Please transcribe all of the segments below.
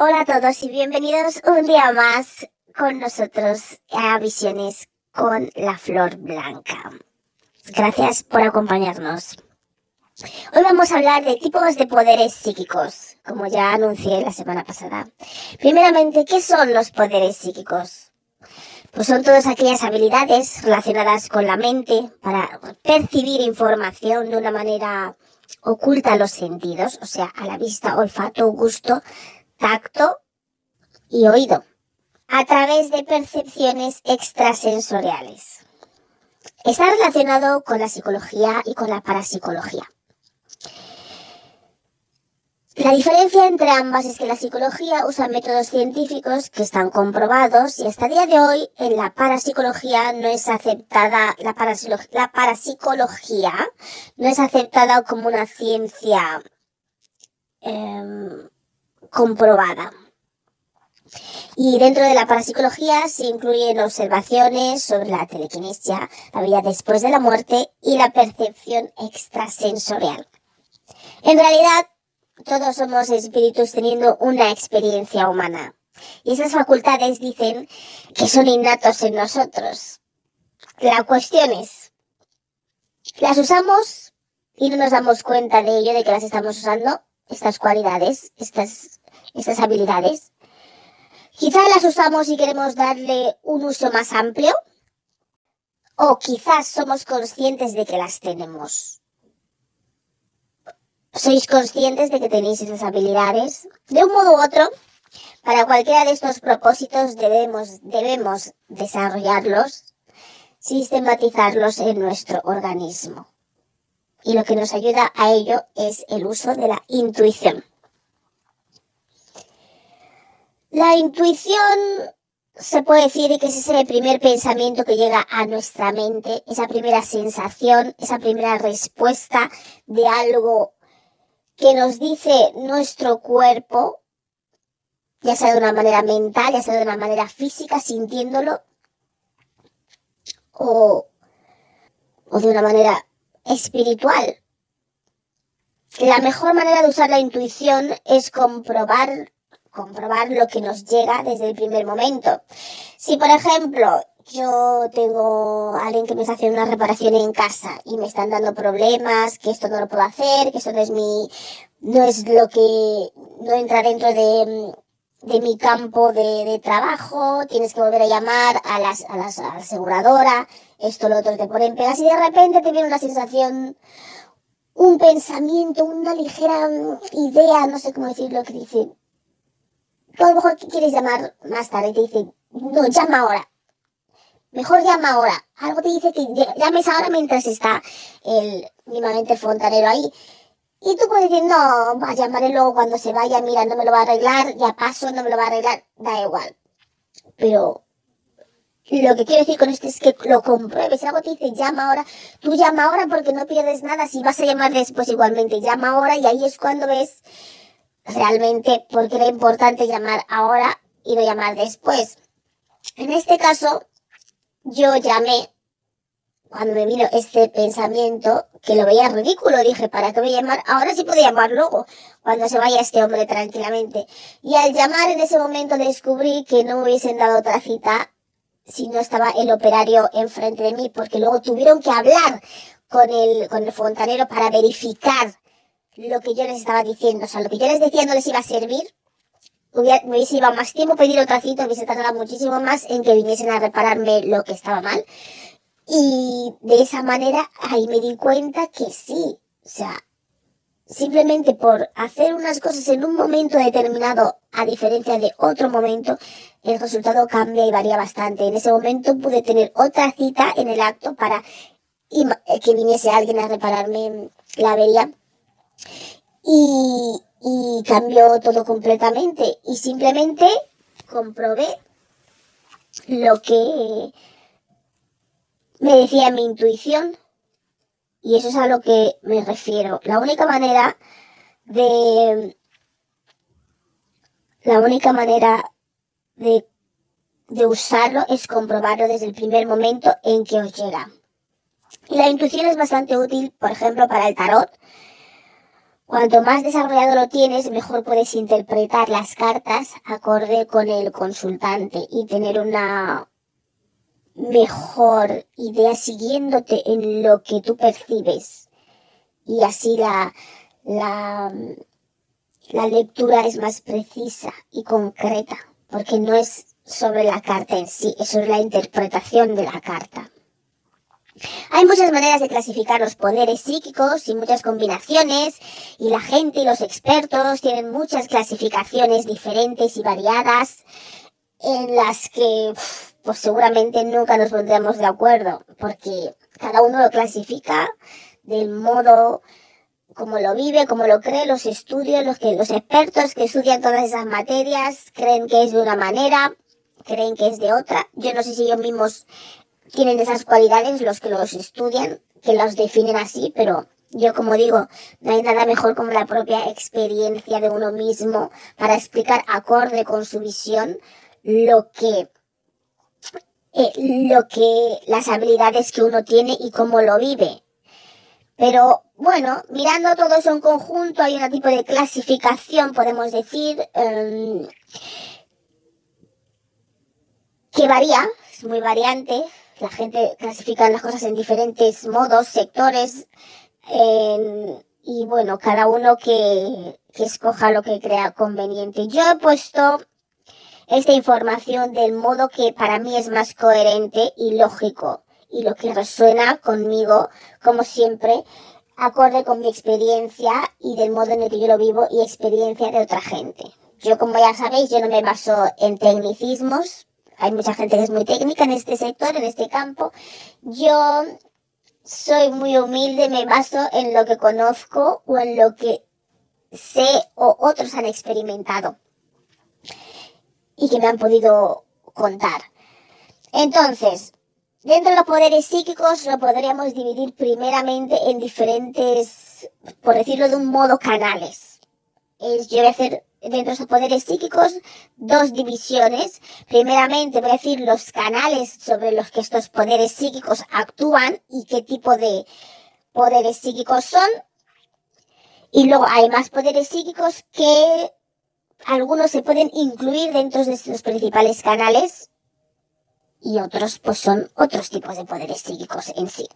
Hola a todos y bienvenidos un día más con nosotros a Visiones con la Flor Blanca. Gracias por acompañarnos. Hoy vamos a hablar de tipos de poderes psíquicos, como ya anuncié la semana pasada. Primeramente, ¿qué son los poderes psíquicos? Pues son todas aquellas habilidades relacionadas con la mente para percibir información de una manera oculta a los sentidos, o sea, a la vista, olfato, gusto, tacto y oído, a través de percepciones extrasensoriales. Está relacionado con la psicología y con la parapsicología. La diferencia entre ambas es que la psicología usa métodos científicos que están comprobados y hasta el día de hoy en la parapsicología no es aceptada, la, la parapsicología no es aceptada como una ciencia eh, comprobada. Y dentro de la parapsicología se incluyen observaciones sobre la telequinesia, la vida después de la muerte y la percepción extrasensorial. En realidad, todos somos espíritus teniendo una experiencia humana. Y esas facultades dicen que son innatos en nosotros. La cuestión es, ¿las usamos y no nos damos cuenta de ello, de que las estamos usando? Estas cualidades, estas estas habilidades. Quizás las usamos y queremos darle un uso más amplio. O quizás somos conscientes de que las tenemos. ¿Sois conscientes de que tenéis esas habilidades? De un modo u otro, para cualquiera de estos propósitos debemos, debemos desarrollarlos, sistematizarlos en nuestro organismo. Y lo que nos ayuda a ello es el uso de la intuición. La intuición se puede decir que es ese primer pensamiento que llega a nuestra mente, esa primera sensación, esa primera respuesta de algo que nos dice nuestro cuerpo, ya sea de una manera mental, ya sea de una manera física, sintiéndolo, o, o de una manera espiritual. La mejor manera de usar la intuición es comprobar comprobar lo que nos llega desde el primer momento. Si, por ejemplo, yo tengo alguien que me está haciendo una reparación en casa y me están dando problemas, que esto no lo puedo hacer, que esto no es mi, no es lo que, no entra dentro de, de mi campo de, trabajo, tienes que volver a llamar a las, a las, la aseguradora, esto, lo otro, te ponen pegas y de repente te viene una sensación, un pensamiento, una ligera idea, no sé cómo decirlo, que dice, Tú a lo mejor quieres llamar más tarde, te dice, no, llama ahora. Mejor llama ahora. Algo te dice que llames ahora mientras está el, mínimamente el fontanero ahí. Y tú puedes decir, no, va llamaré luego cuando se vaya, mira, no me lo va a arreglar, ya paso, no me lo va a arreglar, da igual. Pero lo que quiero decir con esto es que lo compruebes. Algo te dice, llama ahora. Tú llama ahora porque no pierdes nada. Si vas a llamar después igualmente, llama ahora y ahí es cuando ves realmente porque era importante llamar ahora y no llamar después. En este caso, yo llamé cuando me vino este pensamiento que lo veía ridículo, dije, ¿para qué voy a llamar? Ahora sí puedo llamar luego, cuando se vaya este hombre tranquilamente. Y al llamar en ese momento descubrí que no me hubiesen dado otra cita si no estaba el operario enfrente de mí, porque luego tuvieron que hablar con el, con el fontanero para verificar lo que yo les estaba diciendo. O sea, lo que yo les decía no les iba a servir. Hubiera, me hubiese llevado más tiempo pedir otra cita, hubiese tardado muchísimo más en que viniesen a repararme lo que estaba mal. Y de esa manera ahí me di cuenta que sí. O sea, simplemente por hacer unas cosas en un momento determinado, a diferencia de otro momento, el resultado cambia y varía bastante. En ese momento pude tener otra cita en el acto para que viniese alguien a repararme la avería y, cambió todo completamente y simplemente comprobé lo que me decía mi intuición y eso es a lo que me refiero. La única manera de la única manera de, de usarlo es comprobarlo desde el primer momento en que os llega. Y la intuición es bastante útil, por ejemplo, para el tarot. Cuanto más desarrollado lo tienes, mejor puedes interpretar las cartas acorde con el consultante y tener una mejor idea siguiéndote en lo que tú percibes. Y así la, la, la lectura es más precisa y concreta, porque no es sobre la carta en sí, es sobre la interpretación de la carta. Hay muchas maneras de clasificar los poderes psíquicos y muchas combinaciones, y la gente y los expertos tienen muchas clasificaciones diferentes y variadas en las que pues seguramente nunca nos pondremos de acuerdo, porque cada uno lo clasifica del modo como lo vive, como lo cree, los estudios, los que los expertos que estudian todas esas materias creen que es de una manera, creen que es de otra. Yo no sé si ellos mismos tienen esas cualidades los que los estudian, que los definen así, pero yo como digo, no hay nada mejor como la propia experiencia de uno mismo para explicar acorde con su visión lo que eh, lo que las habilidades que uno tiene y cómo lo vive. Pero bueno, mirando todo eso en conjunto, hay un tipo de clasificación, podemos decir, em, que varía, es muy variante, la gente clasifica las cosas en diferentes modos, sectores, y bueno, cada uno que, que escoja lo que crea conveniente. Yo he puesto esta información del modo que para mí es más coherente y lógico y lo que resuena conmigo, como siempre, acorde con mi experiencia y del modo en el que yo lo vivo y experiencia de otra gente. Yo, como ya sabéis, yo no me baso en tecnicismos, hay mucha gente que es muy técnica en este sector, en este campo. Yo soy muy humilde, me baso en lo que conozco o en lo que sé o otros han experimentado y que me han podido contar. Entonces, dentro de los poderes psíquicos lo podríamos dividir primeramente en diferentes, por decirlo de un modo, canales. Es, yo voy a hacer dentro de esos poderes psíquicos dos divisiones. Primeramente voy a decir los canales sobre los que estos poderes psíquicos actúan y qué tipo de poderes psíquicos son. Y luego hay más poderes psíquicos que algunos se pueden incluir dentro de estos principales canales y otros pues son otros tipos de poderes psíquicos en sí.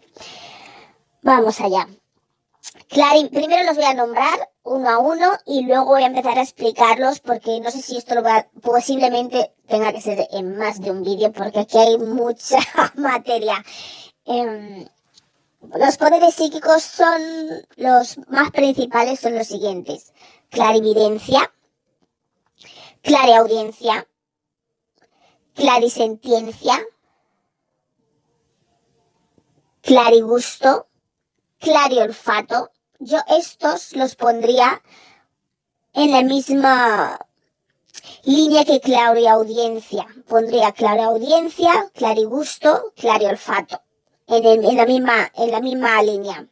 Vamos allá. Claro, primero los voy a nombrar uno a uno y luego voy a empezar a explicarlos porque no sé si esto lo va, posiblemente tenga que ser en más de un vídeo porque aquí hay mucha materia. Em, los poderes psíquicos son los más principales, son los siguientes. Clarividencia, clariaudiencia, clarisentiencia, clarigusto, olfato, yo estos los pondría en la misma línea que clariaudiencia. Pondría clariaudiencia, clarigusto, olfato. En, en, la misma, en la misma línea.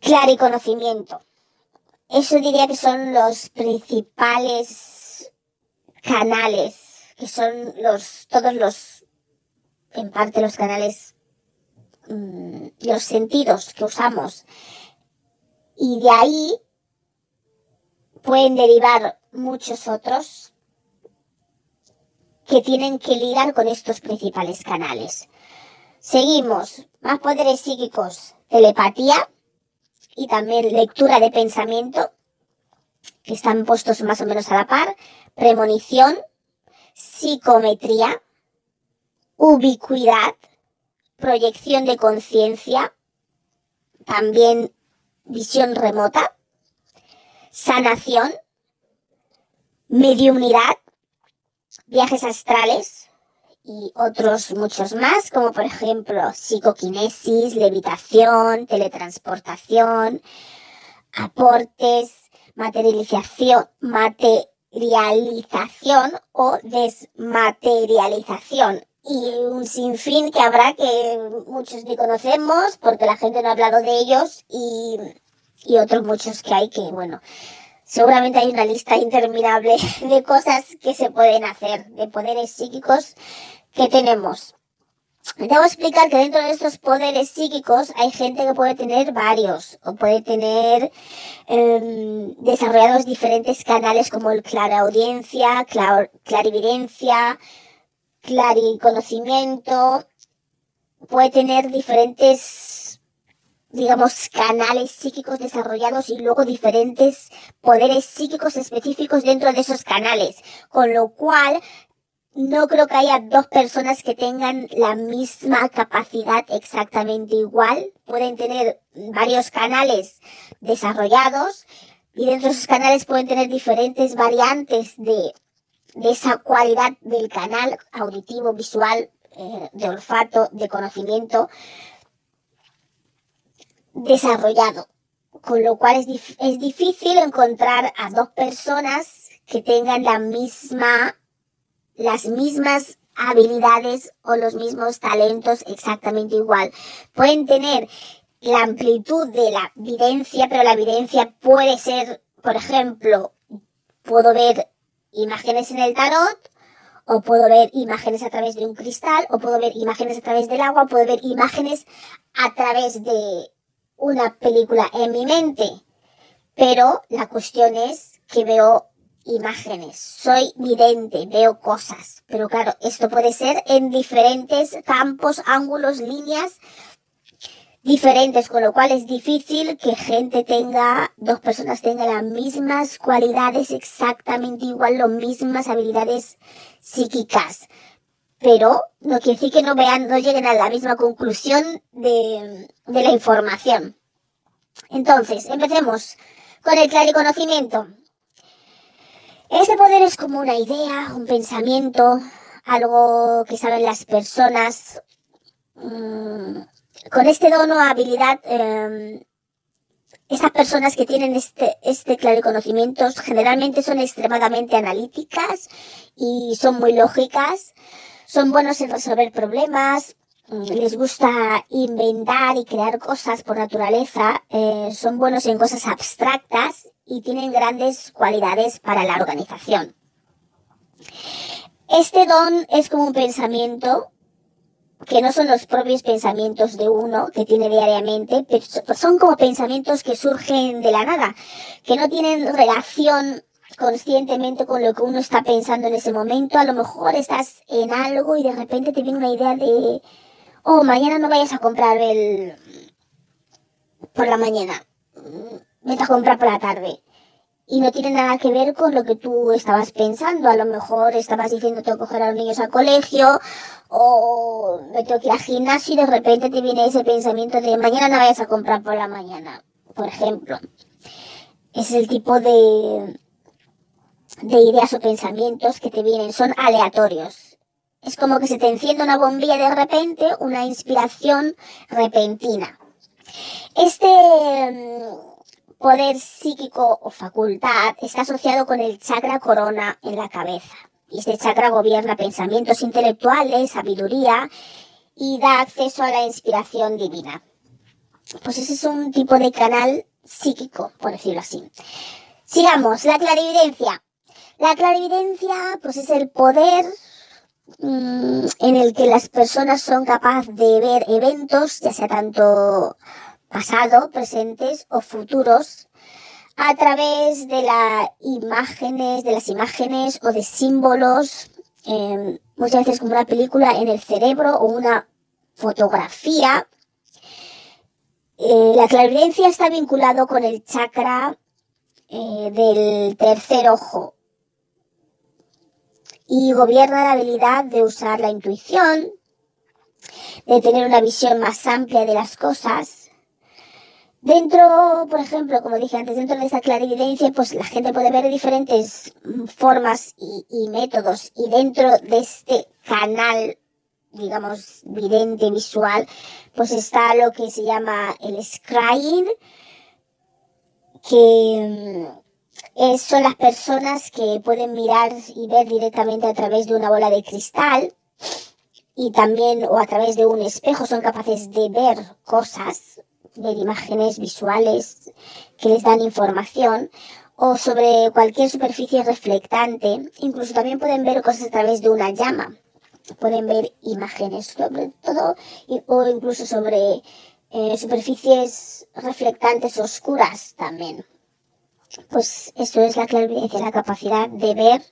Clariconocimiento. Eso diría que son los principales canales, que son los, todos los, en parte los canales los sentidos que usamos. Y de ahí pueden derivar muchos otros que tienen que ligar con estos principales canales. Seguimos, más poderes psíquicos, telepatía y también lectura de pensamiento, que están puestos más o menos a la par, premonición, psicometría, ubicuidad, proyección de conciencia, también visión remota, sanación, mediunidad, viajes astrales y otros muchos más, como por ejemplo psicoquinesis, levitación, teletransportación, aportes, materialización, materialización o desmaterialización. Y un sinfín que habrá que muchos ni conocemos porque la gente no ha hablado de ellos y, y otros muchos que hay que, bueno, seguramente hay una lista interminable de cosas que se pueden hacer, de poderes psíquicos que tenemos. Debo explicar que dentro de estos poderes psíquicos hay gente que puede tener varios o puede tener em, desarrollados diferentes canales como el claraudiencia, clar, clarividencia, clariconocimiento, puede tener diferentes, digamos, canales psíquicos desarrollados y luego diferentes poderes psíquicos específicos dentro de esos canales, con lo cual no creo que haya dos personas que tengan la misma capacidad exactamente igual. Pueden tener varios canales desarrollados y dentro de esos canales pueden tener diferentes variantes de, de esa cualidad del canal auditivo, visual, eh, de olfato, de conocimiento desarrollado. Con lo cual es, es difícil encontrar a dos personas que tengan la misma las mismas habilidades o los mismos talentos exactamente igual. Pueden tener la amplitud de la evidencia, pero la evidencia puede ser, por ejemplo, puedo ver imágenes en el tarot, o puedo ver imágenes a través de un cristal, o puedo ver imágenes a través del agua, puedo ver imágenes a través de una película en mi mente. Pero la cuestión es que veo imágenes, soy vidente, veo cosas, pero claro, esto puede ser en diferentes campos, ángulos, líneas diferentes, con lo cual es difícil que gente tenga, dos personas tengan las mismas cualidades exactamente igual, las mismas habilidades psíquicas. Pero no quiere decir que no vean, no lleguen a la misma conclusión de, de la información. Entonces, empecemos con el clariconocimiento. Ese poder es como una idea, un pensamiento, algo que saben las personas. Con este dono o habilidad, eh, estas personas que tienen este, este claro conocimientos generalmente son extremadamente analíticas y son muy lógicas, son buenos en resolver problemas, mm, les gusta inventar y crear cosas por naturaleza, eh, son buenos en cosas abstractas y tienen grandes cualidades para la organización. Este don es como un pensamiento que no son los propios pensamientos de uno que tiene diariamente, pero son como pensamientos que surgen de la nada, que no tienen relación conscientemente con lo que uno está pensando en ese momento. A lo mejor estás en algo y de repente te viene una idea de, oh, mañana no vayas a comprar el... por la mañana vete a comprar por la tarde. Y no tiene nada que ver con lo que tú estabas pensando. A lo mejor estabas diciendo tengo que coger a los niños al colegio o me tengo que ir al gimnasio y de repente te viene ese pensamiento de mañana no vayas a comprar por la mañana, por ejemplo. Es el tipo de, de ideas o pensamientos que te vienen, son aleatorios. Es como que se te enciende una bombilla de repente, una inspiración repentina. Este poder psíquico o facultad está asociado con el chakra corona en la cabeza. Y este chakra gobierna pensamientos intelectuales, sabiduría y da acceso a la inspiración divina. Pues ese es un tipo de canal psíquico, por decirlo así. Sigamos, la clarividencia. La clarividencia, pues es el poder mm, en el que las personas son capaces de ver eventos, ya sea tanto pasado, presentes o futuros a través de las imágenes, de las imágenes o de símbolos, em, muchas veces como una película en el cerebro o una fotografía. Eh, la clarividencia está vinculado con el chakra eh, del tercer ojo y gobierna la habilidad de usar la intuición, de tener una visión más amplia de las cosas, Dentro, por ejemplo, como dije antes, dentro de esa clarividencia, pues la gente puede ver diferentes formas y, métodos. Y dentro de este canal, digamos, vidente, visual, pues está lo que se llama el scrying, que mm, son las personas que pueden mirar y ver directamente a través de una bola de cristal y también o a través de un espejo son capaces de ver cosas, ver imágenes visuales que les dan información o sobre cualquier superficie reflectante. Incluso también pueden ver cosas a través de una llama. Pueden ver imágenes sobre todo o incluso sobre eh, superficies reflectantes oscuras también. Pues eso es la clarividencia, la capacidad de ver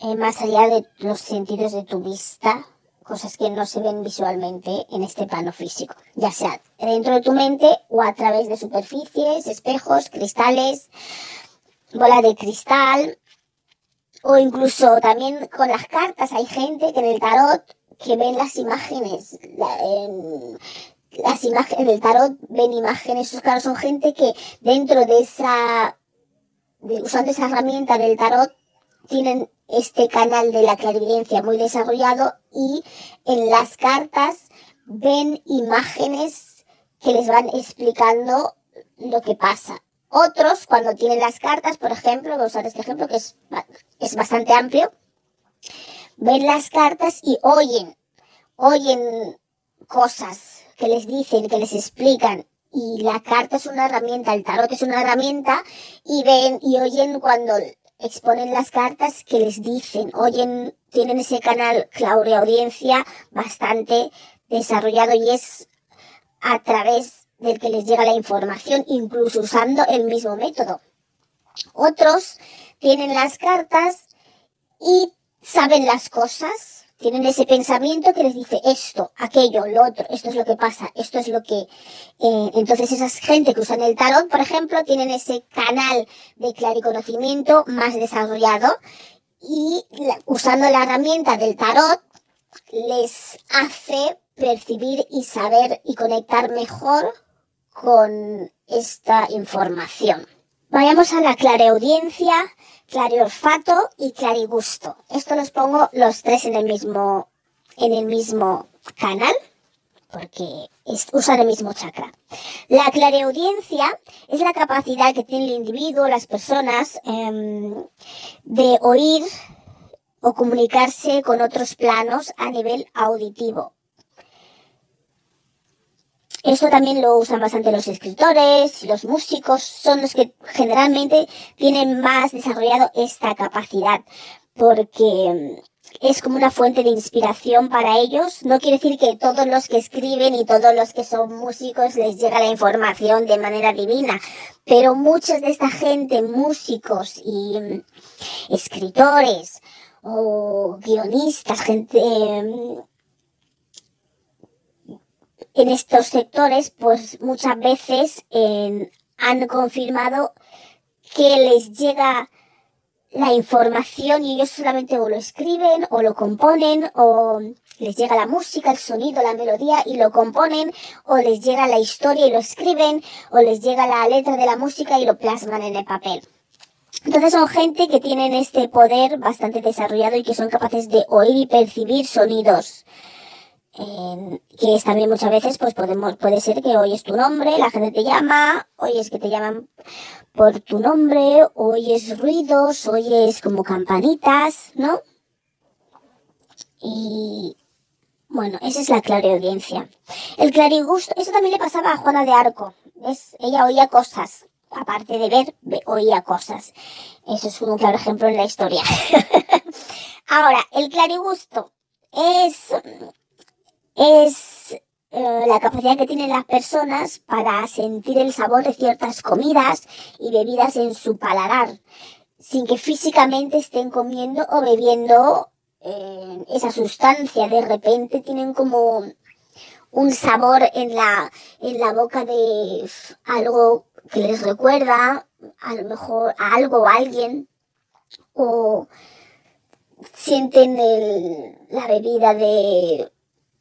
eh, más allá de los sentidos de tu vista, cosas que no se ven visualmente en este plano físico, ya sea dentro de tu mente o a través de superficies, espejos, cristales, bola de cristal, o incluso también con las cartas. Hay gente que en el tarot que ven las imágenes, en, las imágenes del tarot ven imágenes, esos claro, son gente que dentro de esa, usando esa herramienta del tarot, tienen este canal de la clarividencia muy desarrollado y en las cartas ven imágenes que les van explicando lo que pasa. Otros, cuando tienen las cartas, por ejemplo, voy a usar este ejemplo que es, es bastante amplio, ven las cartas y oyen, oyen cosas que les dicen, que les explican. Y la carta es una herramienta, el tarot es una herramienta y ven y oyen cuando exponen las cartas que les dicen, oyen, tienen ese canal claudia audiencia bastante desarrollado y es a través del que les llega la información, incluso usando el mismo método. Otros tienen las cartas y saben las cosas, tienen ese pensamiento que les dice esto, aquello, lo otro, esto es lo que pasa, esto es lo que... Eh, entonces esas gente que usan el tarot, por ejemplo, tienen ese canal de clariconocimiento más desarrollado y usando la herramienta del tarot les hace percibir y saber y conectar mejor con esta información. Vayamos a la clareaudiencia, clareolfato y clarigusto. Esto los pongo los tres en el mismo, en el mismo canal porque usan el mismo chakra. La clareaudiencia es la capacidad que tiene el individuo, las personas, em, de oír o comunicarse con otros planos a nivel auditivo. Eso también lo usan bastante los escritores, los músicos, son los que generalmente tienen más desarrollado esta capacidad, porque mm, es como una fuente de inspiración para ellos. No quiere decir que todos los que escriben y todos los que son músicos les llega la información de manera divina, pero muchos de esta gente, músicos y mm, escritores o guionistas, gente mm, en estos sectores, pues muchas veces han confirmado que les llega la información y ellos solamente o lo escriben o lo componen o les llega la música, el sonido, la melodía y lo componen o les llega la historia y lo escriben o les llega la letra de la música y lo plasman en el papel. Entonces son gente que tienen este poder bastante desarrollado y que son capaces de oír y percibir sonidos que es también muchas veces, pues podemos, puede ser que oyes tu nombre, la gente te llama, oyes que te llaman por tu nombre, oyes ruidos, oyes como campanitas, ¿no? Y bueno, esa es la clareaudiencia. El clarigusto, eso también le pasaba a Juana de Arco, ¿ves? Ella oía cosas, aparte de ver, oía cosas. Eso es un claro ejemplo en la historia. Ahora, el clarigusto es es eh, la capacidad que tienen las personas para sentir el sabor de ciertas comidas y bebidas en su paladar, sin que físicamente estén comiendo o bebiendo eh, esa sustancia. De repente tienen como un sabor en la, en la boca de algo que les recuerda a lo mejor a algo o a alguien o sienten la bebida de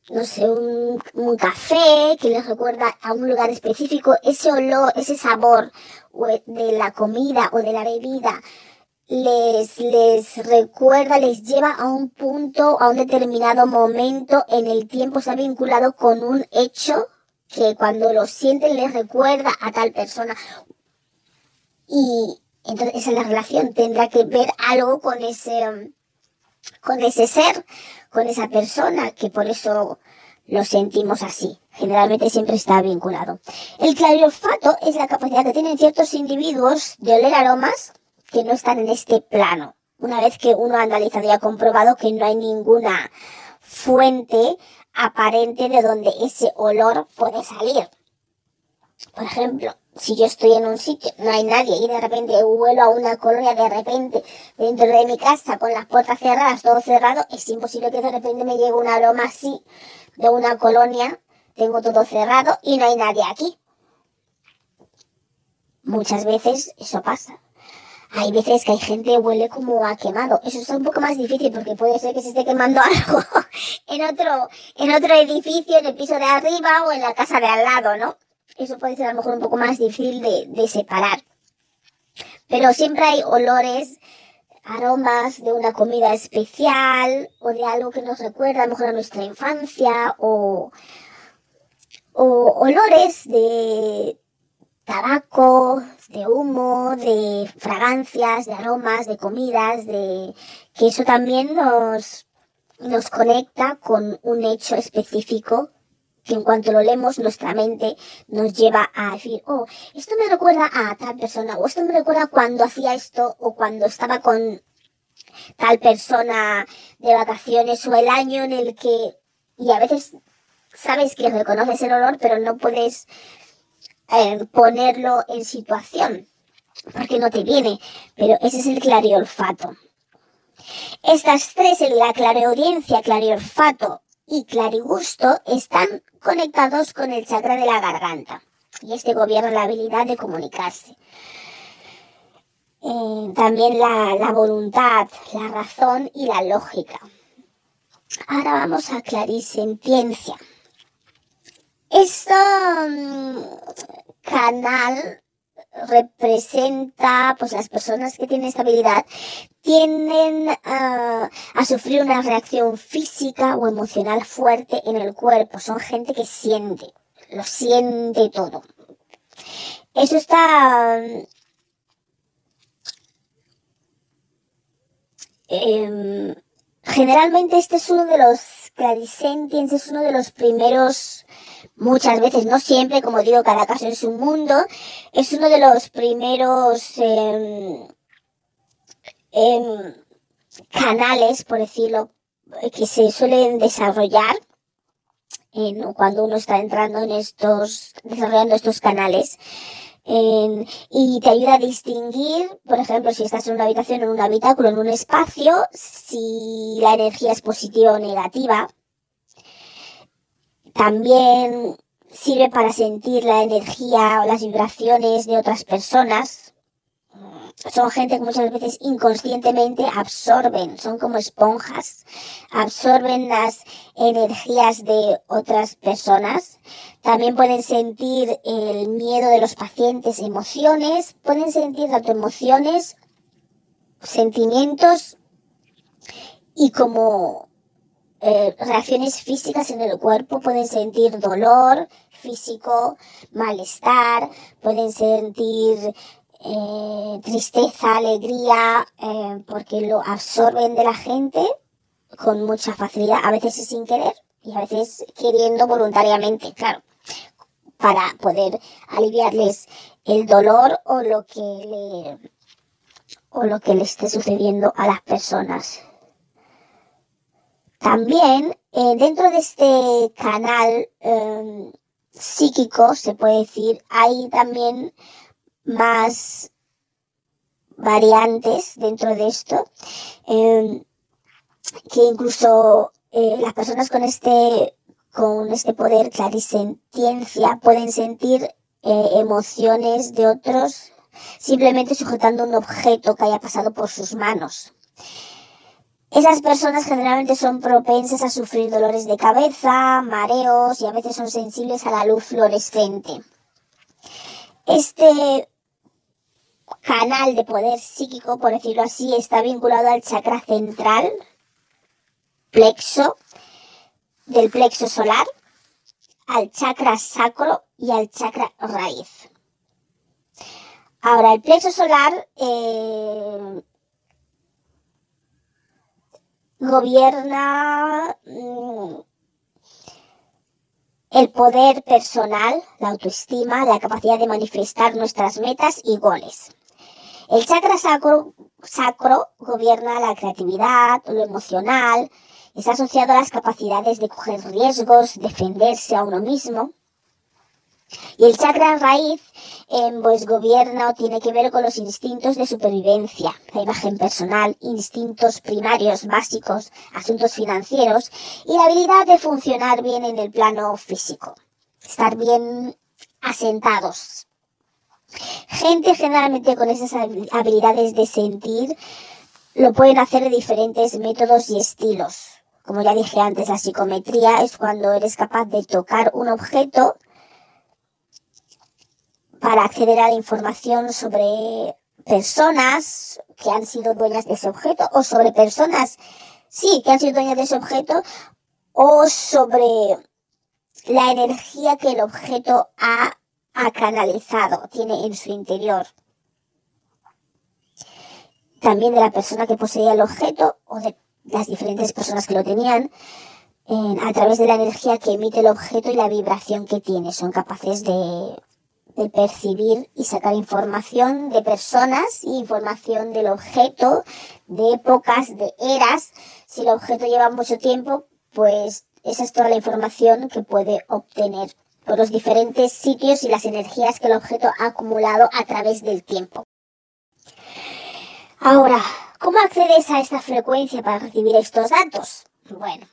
no sé, un, un, café que les recuerda a un lugar específico, ese olor, ese sabor de la comida o de la bebida les, les recuerda, les lleva a un punto, a un determinado momento en el tiempo, está vinculado con un hecho que cuando lo sienten les recuerda a tal persona. y entonces esa es la relación, tendrá que ver algo con ese, con ese ser, con esa persona, que por eso lo sentimos así. Generalmente siempre está vinculado. El clariolfato es la capacidad que tienen ciertos individuos de oler aromas que no están en este plano. Una vez que uno ha analizado y ha comprobado que no hay ninguna fuente aparente de donde ese olor puede salir. Por ejemplo, si yo estoy en un sitio, no hay nadie y de repente vuelo a una colonia, de repente dentro de mi casa con las puertas cerradas, todo cerrado, es imposible que de repente me llegue un aroma así de una colonia, tengo todo cerrado y no hay nadie aquí. Muchas veces eso pasa. Hay veces que hay gente que huele como a quemado. Eso es un poco más difícil porque puede ser que se esté quemando algo en otro, en otro edificio, en el piso de arriba o en la casa de al lado, ¿no? Eso puede ser a lo mejor un poco más difícil de, de separar. Pero siempre hay olores, aromas de una comida especial o de algo que nos recuerda a lo mejor a nuestra infancia o, o olores de tabaco, de humo, de fragancias, de aromas, de comidas, de que eso también nos, nos conecta con un hecho específico que en cuanto lo leemos nuestra mente nos lleva a decir, oh, esto me recuerda a tal persona, o esto me recuerda cuando hacía esto, o cuando estaba con tal persona de vacaciones, o el año en el que, y a veces sabes que reconoces el olor, pero no puedes eh, ponerlo en situación, porque no te viene, pero ese es el clariolfato. Estas tres, la clareaudiencia, clariolfato y clarigusto, están conectados con el chakra de la garganta. Y este gobierna la habilidad de comunicarse. Eh, también la, voluntad, la razón y la lógica. Ahora vamos a clarisentiencia. Este canal representa, pues las personas que tienen esta habilidad tienden a, a, sufrir una reacción física o emocional fuerte en el cuerpo. Son gente que siente, lo siente todo. Eso está... Eh, generalmente este es uno de los clarisentiens, es uno de los primeros muchas veces, no siempre, como digo, cada caso es un mundo, es uno de los primeros eh, eh, canales, por decirlo, que se suelen desarrollar en, cuando uno está entrando en estos, desarrollando estos canales. y te ayuda a distinguir, por ejemplo, si estás en una habitación, en un habitáculo, en un espacio, si la energía es positiva o negativa, también sirve para sentir la energía o las vibraciones de otras personas. Son gente que muchas veces inconscientemente absorben, son como esponjas, absorben las energías de otras personas. También pueden sentir el miedo de los pacientes, emociones, pueden sentir tanto emociones, sentimientos y como eh, reacciones físicas en el cuerpo, pueden sentir dolor físico, malestar, pueden sentir eh, tristeza, alegría, eh, porque lo absorben de la gente con mucha facilidad, a veces sin querer y a veces queriendo voluntariamente, claro, para poder aliviarles el dolor o lo que le, o lo que le esté sucediendo a las personas. También eh, dentro de este canal em, psíquico, se puede decir, hay también más variantes dentro de esto, em, que incluso eh, las personas con este, con este poder clarisentiencia pueden sentir eh, emociones de otros simplemente sujetando un objeto que haya pasado por sus manos. Esas personas generalmente son propensas a sufrir dolores de cabeza, mareos y a veces son sensibles a la luz fluorescente. Este canal de poder psíquico, por decirlo así, está vinculado al chakra central, plexo, del plexo solar, al chakra sacro y al chakra raíz. Ahora, el plexo solar eh, gobierna mm, el poder personal, la autoestima, la capacidad de manifestar nuestras metas y goles. El chakra sacro, sacro gobierna la creatividad, lo emocional, está asociado a las capacidades de coger riesgos, defenderse a uno mismo. Y el chakra raíz, pues gobierna o tiene que ver con los instintos de supervivencia, la imagen personal, instintos primarios básicos, asuntos financieros y la habilidad de funcionar bien en el plano físico, estar bien asentados. Gente generalmente con esas habilidades de sentir lo pueden hacer de diferentes métodos y estilos. Como ya dije antes, la psicometría es cuando eres capaz de tocar un objeto para acceder a la información sobre personas que han sido dueñas de ese objeto o sobre personas, sí, que han sido dueñas de ese objeto o sobre la energía que el objeto ha, ha canalizado, tiene en su interior. También de la persona que poseía el objeto o de las diferentes personas que lo tenían, a través de la energía que emite el objeto y la vibración que tiene. Son capaces de de percibir y sacar información de personas, información del objeto, de épocas, de eras. Si el objeto lleva mucho tiempo, pues esa es toda la información que puede obtener por los diferentes sitios y las energías que el objeto ha acumulado a través del tiempo. Ahora, ¿cómo accedes a esta frecuencia para recibir estos datos? Bueno,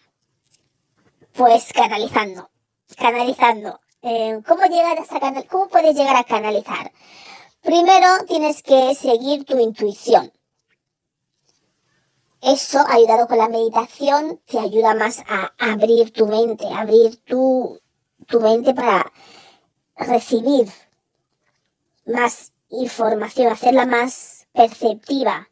pues canalizando, canalizando. ¿Cómo, llegar a canal ¿Cómo puedes llegar a canalizar? Primero tienes que seguir tu intuición. Eso, ayudado con la meditación, te ayuda más a abrir tu mente, abrir tu, tu mente para recibir más información, hacerla más perceptiva.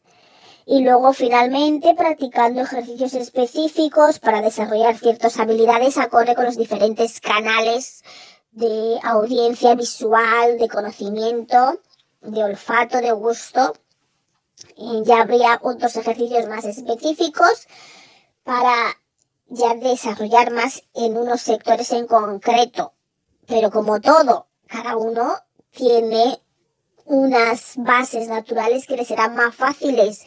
Y luego finalmente practicando ejercicios específicos para desarrollar ciertas habilidades acorde con los diferentes canales de audiencia visual, de conocimiento, de olfato, de gusto. Y ya habría otros ejercicios más específicos para ya desarrollar más en unos sectores en concreto. Pero como todo, cada uno tiene unas bases naturales que le serán más fáciles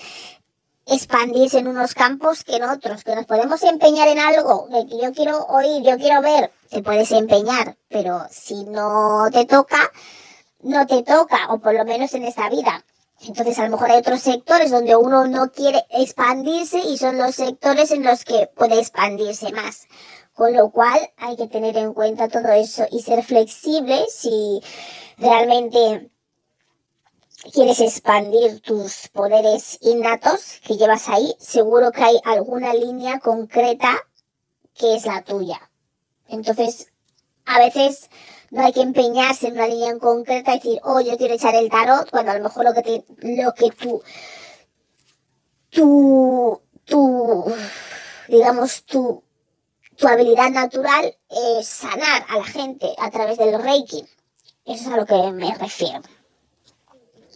expandirse en unos campos que en otros, que nos podemos empeñar en algo, que yo quiero oír, yo quiero ver, te puedes empeñar, pero si no te toca, no te toca, o por lo menos en esta vida. Entonces a lo mejor hay otros sectores donde uno no quiere expandirse y son los sectores en los que puede expandirse más. Con lo cual hay que tener en cuenta todo eso y ser flexible si realmente quieres expandir tus poderes innatos que llevas ahí, seguro que hay alguna línea concreta que es la tuya. Entonces, a veces no hay que empeñarse en una línea en concreta y decir, oh, yo quiero echar el tarot, cuando a lo mejor lo que te, lo que tú, tu, tu, digamos, tu, tu habilidad natural es sanar a la gente a través del Reiki. Eso es a lo que me refiero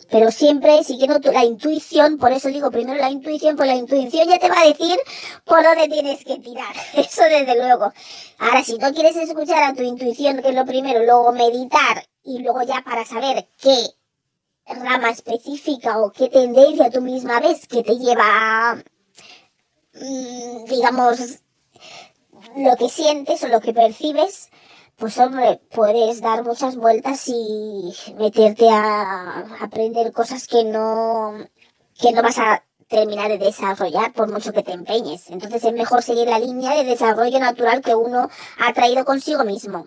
pero siempre siguiendo tu, la intuición, por eso digo primero la intuición, pues la intuición ya te va a decir por dónde tienes que tirar, eso desde luego. Ahora, si no quieres escuchar a tu intuición, que es lo primero, luego meditar y luego ya para saber qué rama específica o qué tendencia tú misma ves que te lleva, mm, digamos, lo que sientes o lo que percibes, pues hombre, puedes dar muchas vueltas y meterte a aprender cosas que no, que no vas a terminar de desarrollar por mucho que te empeñes. Entonces es mejor seguir la línea de desarrollo natural que uno ha traído consigo mismo.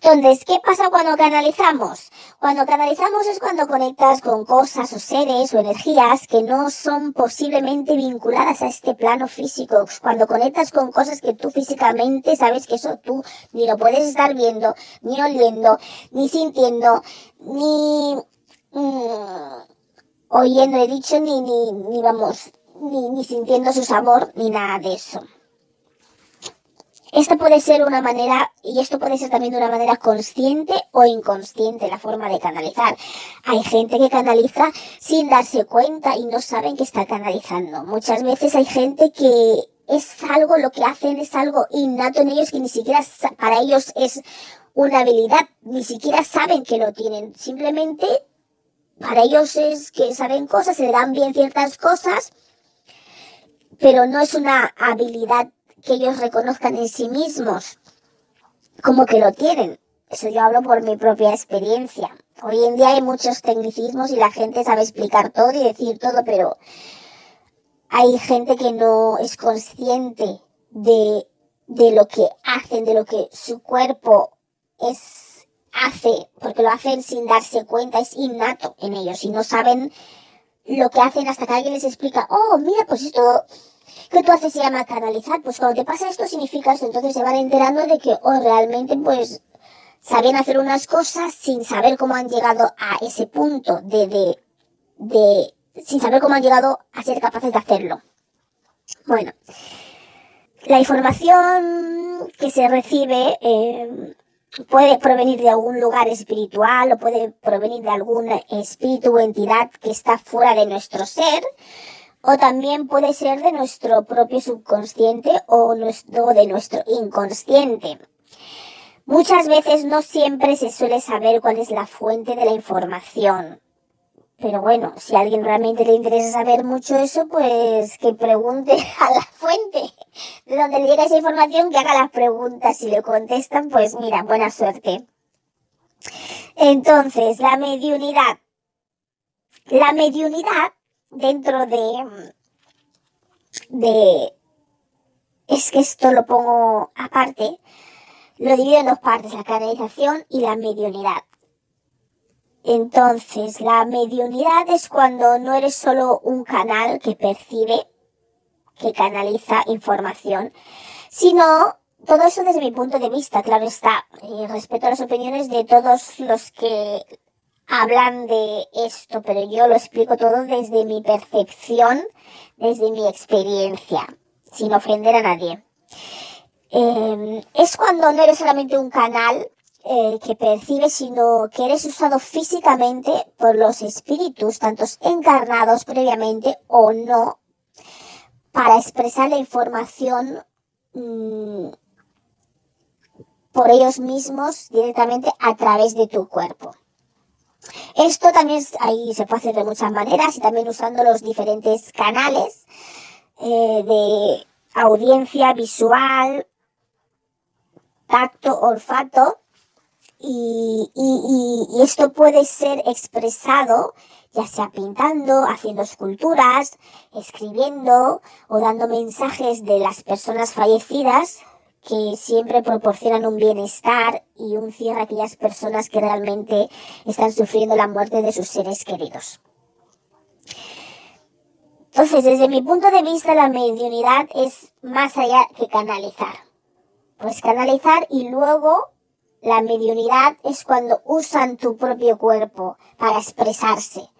Entonces, ¿qué pasa cuando canalizamos? Cuando canalizamos es cuando conectas con cosas o seres o energías que no son posiblemente vinculadas a este plano físico. Cuando conectas con cosas que tú físicamente sabes que eso tú ni lo puedes estar viendo, ni oliendo, ni sintiendo, ni mm, oyendo, he dicho, ni, ni, ni vamos, ni, ni sintiendo su sabor, ni nada de eso. Esto puede ser una manera, y esto puede ser también de una manera consciente o inconsciente, la forma de canalizar. Hay gente que canaliza sin darse cuenta y no saben que está canalizando. Muchas veces hay gente que es algo, lo que hacen es algo innato en ellos que ni siquiera para ellos es una habilidad, ni siquiera saben que lo tienen. Simplemente para ellos es que saben cosas, se dan bien ciertas cosas, pero no es una habilidad que ellos reconozcan en sí mismos como que lo tienen. Eso yo hablo por mi propia experiencia. Hoy en día hay muchos tecnicismos y la gente sabe explicar todo y decir todo, pero hay gente que no es consciente de, de lo que hacen, de lo que su cuerpo es, hace, porque lo hacen sin darse cuenta, es innato en ellos y no saben lo que hacen hasta que alguien les explica, oh, mira, pues esto que tú haces se llama canalizar, pues cuando te pasa esto significa esto, entonces se van enterando de que oh, realmente pues saben hacer unas cosas sin saber cómo han llegado a ese punto de, de, de, sin saber cómo han llegado a ser capaces de hacerlo. Bueno, la información que se recibe eh, puede provenir de algún lugar espiritual o puede provenir de algún espíritu o entidad que está fuera de nuestro ser o también puede ser de nuestro propio subconsciente o de nuestro inconsciente. Muchas veces no siempre se suele saber cuál es la fuente de la información. Pero bueno, si a alguien realmente le interesa saber mucho eso, pues que pregunte a la fuente de donde le llega esa información, que haga las preguntas. Si le contestan, pues mira, buena suerte. Entonces, la mediunidad. La mediunidad dentro de, de, es que esto lo pongo aparte, lo divido en dos partes, la canalización y la mediunidad. Entonces, la mediunidad es cuando no eres solo un canal que percibe, que canaliza información, sino todo eso desde mi punto de vista, claro está, y respeto las opiniones de todos los que hablan de esto, pero yo lo explico todo desde mi percepción, desde mi experiencia, sin ofender a nadie. Em, es cuando no eres solamente un canal eh, que percibes, sino que eres usado físicamente por los espíritus, tantos encarnados previamente o no, para expresar la información mm, por ellos mismos directamente a través de tu cuerpo. Esto también ahí se puede hacer de muchas maneras y también usando los diferentes canales eh, de audiencia visual, tacto, olfato. Y, y, esto puede ser expresado ya sea pintando, haciendo esculturas, escribiendo o dando mensajes de las personas fallecidas que siempre proporcionan un bienestar y un cierre a aquellas personas que realmente están sufriendo la muerte de sus seres queridos. Entonces, desde mi punto de vista, la mediunidad es más allá que canalizar. Pues canalizar y luego la mediunidad es cuando usan tu propio cuerpo para expresarse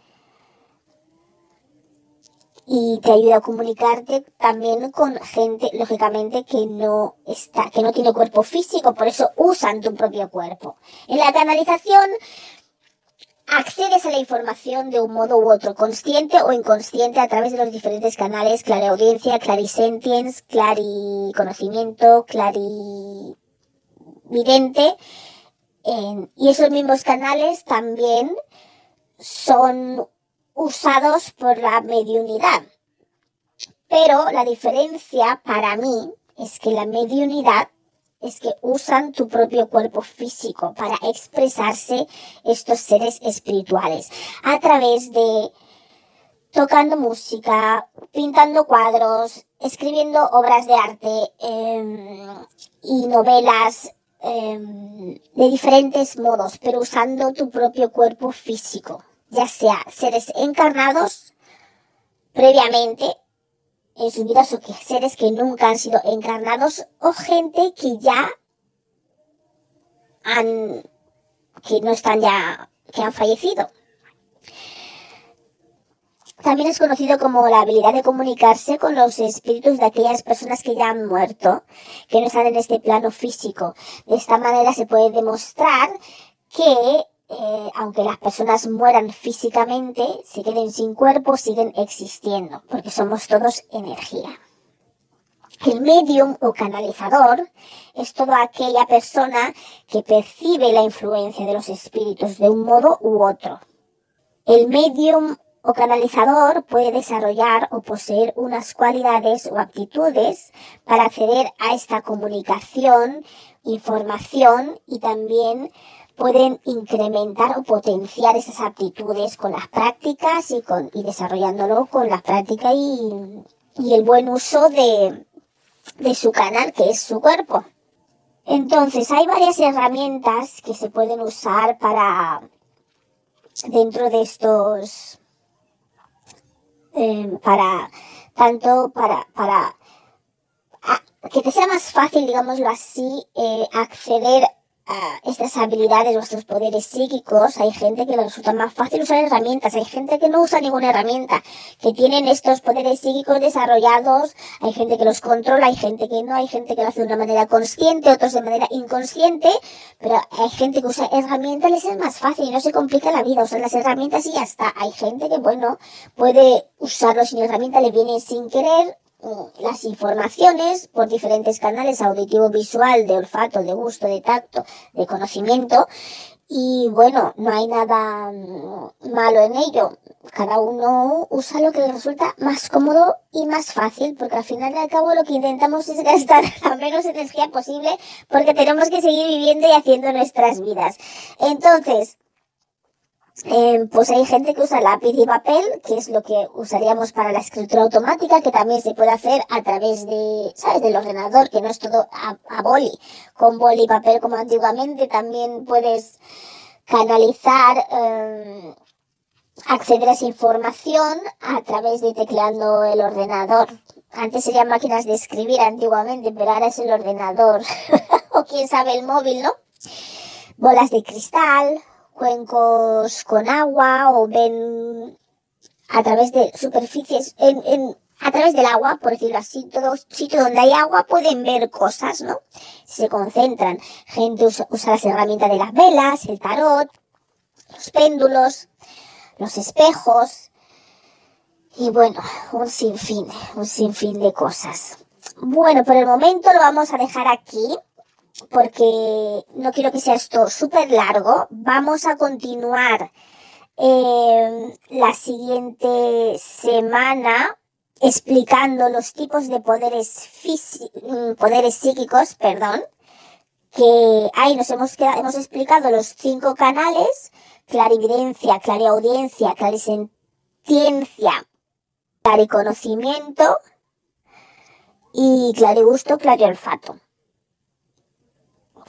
y te ayuda a comunicarte también con gente, lógicamente, que no está, que no tiene cuerpo físico, por eso usan tu propio cuerpo. En la canalización accedes a la información de un modo u otro, consciente o inconsciente, a través de los diferentes canales, clariaudiencia, clarisentience, clariconocimiento, clarividente, y esos mismos canales también son usados por la mediunidad. Pero la diferencia para mí es que la mediunidad es que usan tu propio cuerpo físico para expresarse estos seres espirituales a través de tocando música, pintando cuadros, escribiendo obras de arte em, y novelas em, de diferentes modos, pero usando tu propio cuerpo físico ya sea seres encarnados previamente en sus vidas o que seres que nunca han sido encarnados o gente que ya han, que no están ya, que han fallecido. También es conocido como la habilidad de comunicarse con los espíritus de aquellas personas que ya han muerto, que no están en este plano físico. De esta manera se puede demostrar que eh, aunque las personas mueran físicamente, se queden sin cuerpo, siguen existiendo, porque somos todos energía. El medium o canalizador es toda aquella persona que percibe la influencia de los espíritus de un modo u otro. El medium o canalizador puede desarrollar o poseer unas cualidades o aptitudes para acceder a esta comunicación, información y también pueden incrementar o potenciar esas aptitudes con las prácticas y, con, y desarrollándolo con la práctica y, y el buen uso de, de su canal, que es su cuerpo. Entonces, hay varias herramientas que se pueden usar para, dentro de estos, eh, para, tanto para, para que te sea más fácil, digámoslo así, eh, acceder estas habilidades, nuestros poderes psíquicos, hay gente que le resulta más fácil usar herramientas, hay gente que no usa ninguna herramienta, que tienen estos poderes psíquicos desarrollados, hay gente que los controla, hay gente que no, hay gente que lo hace de una manera consciente, otros de manera inconsciente, pero hay gente que usa herramientas, les es más fácil y no se complica la vida, usan las herramientas y ya está. Hay gente que, bueno, puede usarlo sin herramienta, le viene sin querer, las informaciones por diferentes canales auditivo, visual, de olfato, de gusto, de tacto, de conocimiento. Y bueno, no hay nada mm, malo en ello. Cada uno usa lo que le resulta más cómodo y más fácil, porque al final y al cabo lo que intentamos es gastar la menos energía posible, porque tenemos que seguir viviendo y haciendo nuestras vidas. Entonces, eh, pues hay gente que usa lápiz y papel, que es lo que usaríamos para la escritura automática, que también se puede hacer a través de, ¿sabes?, del ordenador, que no es todo a, boli. Con boli y papel como antiguamente también puedes canalizar, eh, acceder a esa información a través de tecleando el ordenador. Antes serían máquinas de escribir antiguamente, pero ahora es el ordenador. o quién sabe el móvil, ¿no? Bolas de cristal, cuencos con agua o ven a través de superficies, en, en, a través del agua, por decirlo así, todo sitio donde hay agua pueden ver cosas, ¿no? Se concentran. Gente usa, usa las herramientas de las velas, el tarot, los péndulos, los espejos, y bueno, un sinfín, un sinfín de cosas. Bueno, por el momento lo vamos a dejar aquí porque no quiero que sea esto súper largo. Vamos a continuar eh, la siguiente semana explicando los tipos de poderes, mm, poderes psíquicos, perdón, que ahí nos hemos, quedado, hemos explicado los cinco canales, clarividencia, clariaudiencia, clarisentiencia, clariconocimiento y clarigusto, clariolfato.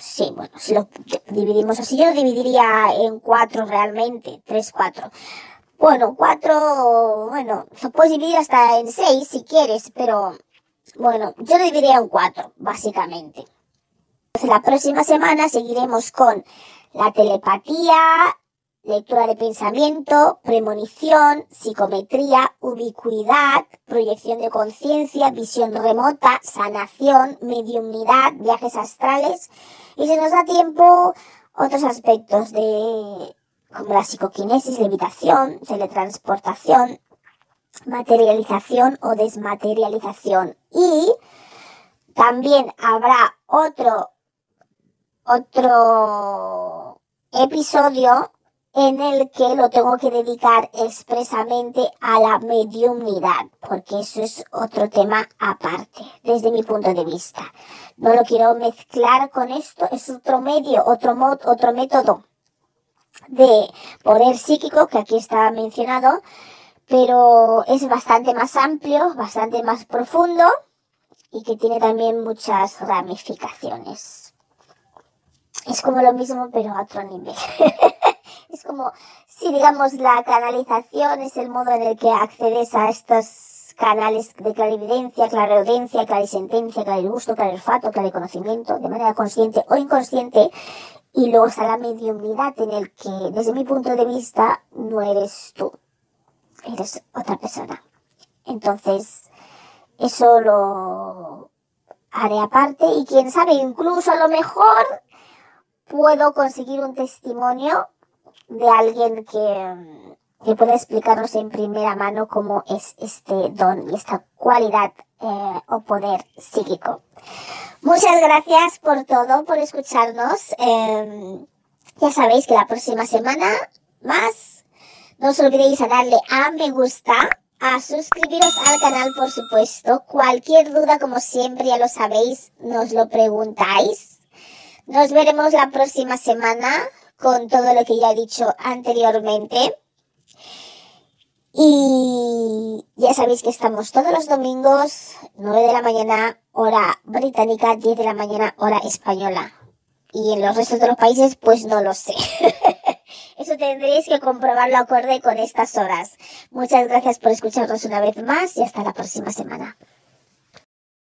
Sí, bueno, si lo dividimos así, yo lo dividiría en cuatro realmente, tres, cuatro. Bueno, cuatro, bueno, lo puedes dividir hasta en seis si quieres, pero bueno, yo lo dividiría en cuatro, básicamente. Entonces, la próxima semana seguiremos con la telepatía, lectura de pensamiento, premonición, psicometría, ubicuidad, proyección de conciencia, visión remota, sanación, mediumnidad, viajes astrales. Y si nos da tiempo otros aspectos de como la psicoquinesis, levitación, teletransportación, materialización o desmaterialización. Y también habrá otro otro episodio en el que lo tengo que dedicar expresamente a la mediumnidad, porque eso es otro tema aparte, desde mi punto de vista. No lo quiero mezclar con esto, es otro medio, otro mod, otro método de poder psíquico que aquí está mencionado, pero es bastante más amplio, bastante más profundo y que tiene también muchas ramificaciones. Es como lo mismo, pero a otro nivel. Es como si, digamos, la canalización es el modo en el que accedes a estos canales de clarividencia, clareaudiencia, clarisentencia, clarigusto, clarolfato, conocimiento, de manera consciente o inconsciente, y luego está la mediunidad en el que, desde mi punto de vista, no eres tú. eres otra persona. Entonces, eso lo haré aparte y quién sabe, incluso a lo mejor puedo conseguir un testimonio de alguien que, que pueda explicarnos en primera mano cómo es este don y esta cualidad eh, o poder psíquico. Muchas gracias por todo, por escucharnos. Em, ya sabéis que la próxima semana más no os olvidéis a darle a me gusta, a suscribiros al canal por supuesto. Cualquier duda como siempre ya lo sabéis, nos lo preguntáis. Nos veremos la próxima semana con todo lo que ya he dicho anteriormente. Y ya sabéis que estamos todos los domingos, 9 de la mañana, hora británica, 10 de la mañana, hora española. Y en los restos de los países, pues no lo sé. Eso tendréis que comprobarlo acorde con estas horas. Muchas gracias por escucharnos una vez más y hasta la próxima semana.